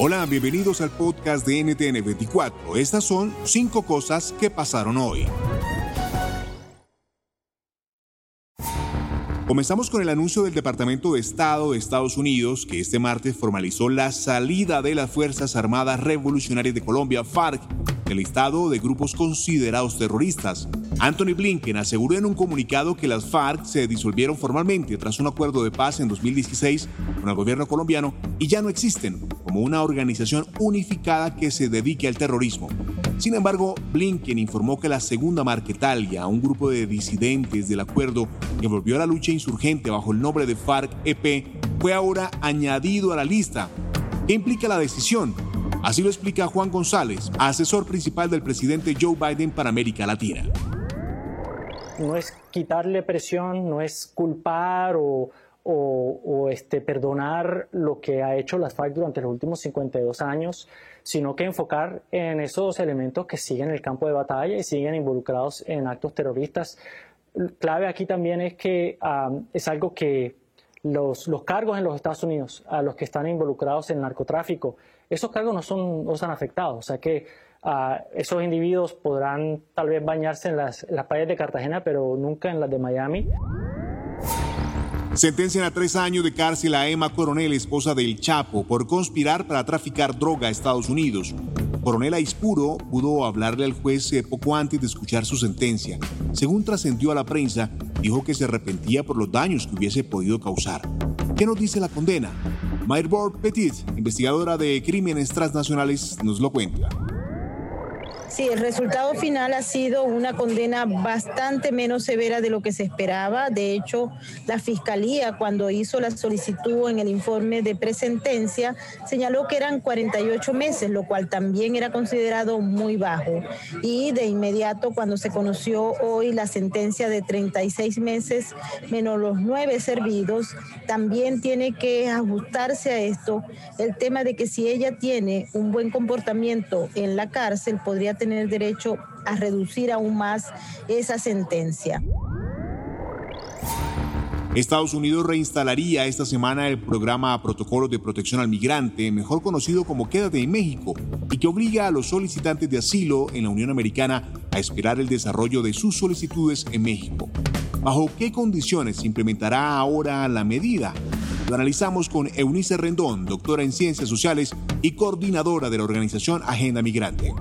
Hola, bienvenidos al podcast de NTN 24. Estas son cinco cosas que pasaron hoy. Comenzamos con el anuncio del Departamento de Estado de Estados Unidos que este martes formalizó la salida de las Fuerzas Armadas Revolucionarias de Colombia, FARC, del listado de grupos considerados terroristas. Anthony Blinken aseguró en un comunicado que las FARC se disolvieron formalmente tras un acuerdo de paz en 2016 con el gobierno colombiano y ya no existen como una organización unificada que se dedique al terrorismo. Sin embargo, Blinken informó que la segunda Marquetalia, un grupo de disidentes del acuerdo que volvió a la lucha insurgente bajo el nombre de FARC-EP, fue ahora añadido a la lista. ¿Qué implica la decisión? Así lo explica Juan González, asesor principal del presidente Joe Biden para América Latina. No es quitarle presión, no es culpar o, este, perdonar lo que ha hecho las FARC durante los últimos 52 años, sino que enfocar en esos elementos que siguen en el campo de batalla y siguen involucrados en actos terroristas. Clave aquí también es que es algo que los, los, cargos en los Estados Unidos, a los que están involucrados en narcotráfico, esos cargos no son, no están afectados. O sea que esos individuos podrán tal vez bañarse en las, en las playas de Cartagena, pero nunca en las de Miami. Sentencian a tres años de cárcel a Emma Coronel, esposa del Chapo, por conspirar para traficar droga a Estados Unidos. Coronel Aispuro pudo hablarle al juez eh, poco antes de escuchar su sentencia. Según trascendió a la prensa, dijo que se arrepentía por los daños que hubiese podido causar. ¿Qué nos dice la condena? Mayrbord Petit, investigadora de crímenes transnacionales, nos lo cuenta. Sí, el resultado final ha sido una condena bastante menos severa de lo que se esperaba. De hecho, la Fiscalía, cuando hizo la solicitud en el informe de presentencia, señaló que eran 48 meses, lo cual también era considerado muy bajo. Y de inmediato, cuando se conoció hoy la sentencia de 36 meses menos los nueve servidos, también tiene que ajustarse a esto el tema de que si ella tiene un buen comportamiento en la cárcel, podría tener derecho a reducir aún más esa sentencia. Estados Unidos reinstalaría esta semana el programa Protocolo de Protección al Migrante, mejor conocido como Quédate en México, y que obliga a los solicitantes de asilo en la Unión Americana a esperar el desarrollo de sus solicitudes en México. ¿Bajo qué condiciones se implementará ahora la medida? Lo analizamos con Eunice Rendón, doctora en Ciencias Sociales y coordinadora de la organización Agenda Migrante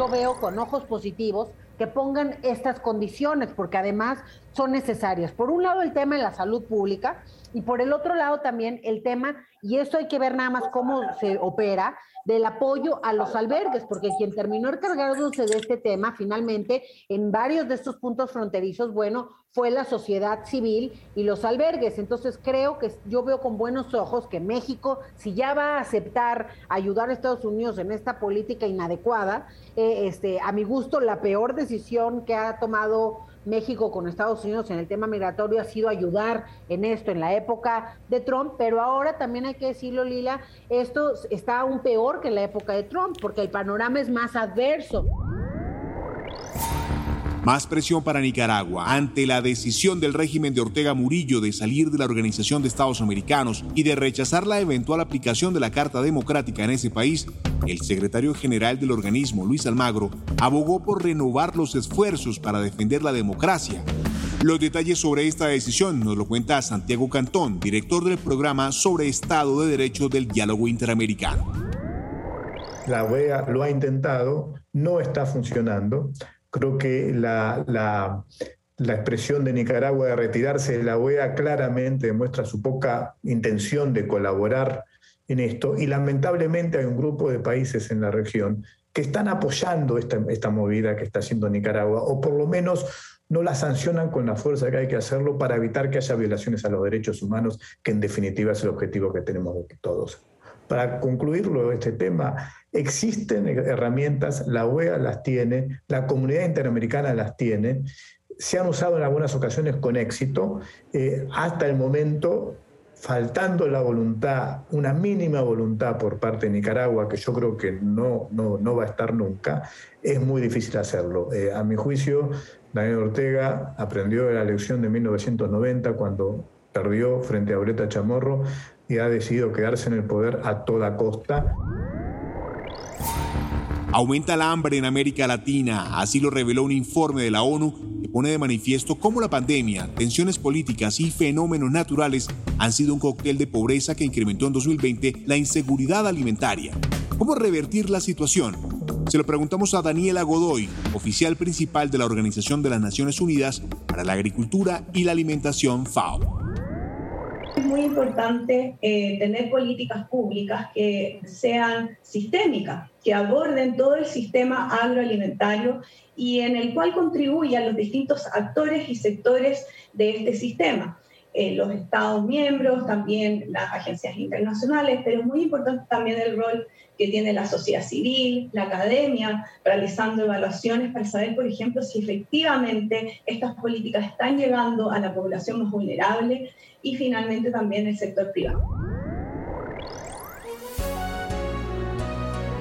yo veo con ojos positivos que pongan estas condiciones, porque además son necesarias. Por un lado, el tema de la salud pública y por el otro lado también el tema, y esto hay que ver nada más cómo se opera, del apoyo a los albergues, porque quien terminó encargándose de este tema finalmente en varios de estos puntos fronterizos, bueno, fue la sociedad civil y los albergues. Entonces creo que yo veo con buenos ojos que México, si ya va a aceptar ayudar a Estados Unidos en esta política inadecuada, eh, este, a mi gusto la peor decisión que ha tomado México con Estados Unidos en el tema migratorio ha sido ayudar en esto en la época de Trump, pero ahora también hay que decirlo, Lila, esto está aún peor que en la época de Trump, porque el panorama es más adverso. Más presión para Nicaragua ante la decisión del régimen de Ortega Murillo de salir de la Organización de Estados Americanos y de rechazar la eventual aplicación de la Carta Democrática en ese país. El secretario general del organismo, Luis Almagro, abogó por renovar los esfuerzos para defender la democracia. Los detalles sobre esta decisión nos lo cuenta Santiago Cantón, director del programa sobre Estado de Derecho del Diálogo Interamericano. La OEA lo ha intentado, no está funcionando. Creo que la, la, expresión de Nicaragua de retirarse de la OEA claramente demuestra su poca intención de colaborar en esto y lamentablemente hay un grupo de países en la región que están apoyando esta, esta movida que está haciendo Nicaragua o por lo menos no la sancionan con la fuerza que hay que hacerlo para evitar que haya violaciones a los derechos humanos, que en definitiva es el objetivo que tenemos todos. Para concluirlo, este tema, existen herramientas, la OEA las tiene, la comunidad interamericana las tiene, se han usado en algunas ocasiones con éxito, eh, hasta el momento faltando la voluntad, una mínima voluntad por parte de Nicaragua, que yo creo que no, no, va a estar nunca, es muy difícil hacerlo. Eh, a mi juicio, Daniel Ortega aprendió de la elección de 1990 cuando perdió frente a Breta Chamorro y ha decidido quedarse en el poder a toda costa. Aumenta el hambre en América Latina, así lo reveló un informe de la ONU que pone de manifiesto cómo la pandemia, tensiones políticas y fenómenos naturales han sido un cóctel de pobreza que incrementó en 2020 la inseguridad alimentaria. ¿Cómo revertir la situación? Se lo preguntamos a Daniela Godoy, oficial principal de la Organización de las Naciones Unidas para la Agricultura y la Alimentación FAO. Es muy importante eh, tener políticas públicas que sean sistémicas, que aborden todo el sistema agroalimentario y en el cual contribuyan los distintos actores y sectores de este sistema. Eh, los Estados miembros, también las agencias internacionales, pero es muy importante también el rol que tiene la sociedad civil, la academia, realizando evaluaciones para saber, por ejemplo, si efectivamente estas políticas están llegando a la población más vulnerable y finalmente también el sector privado.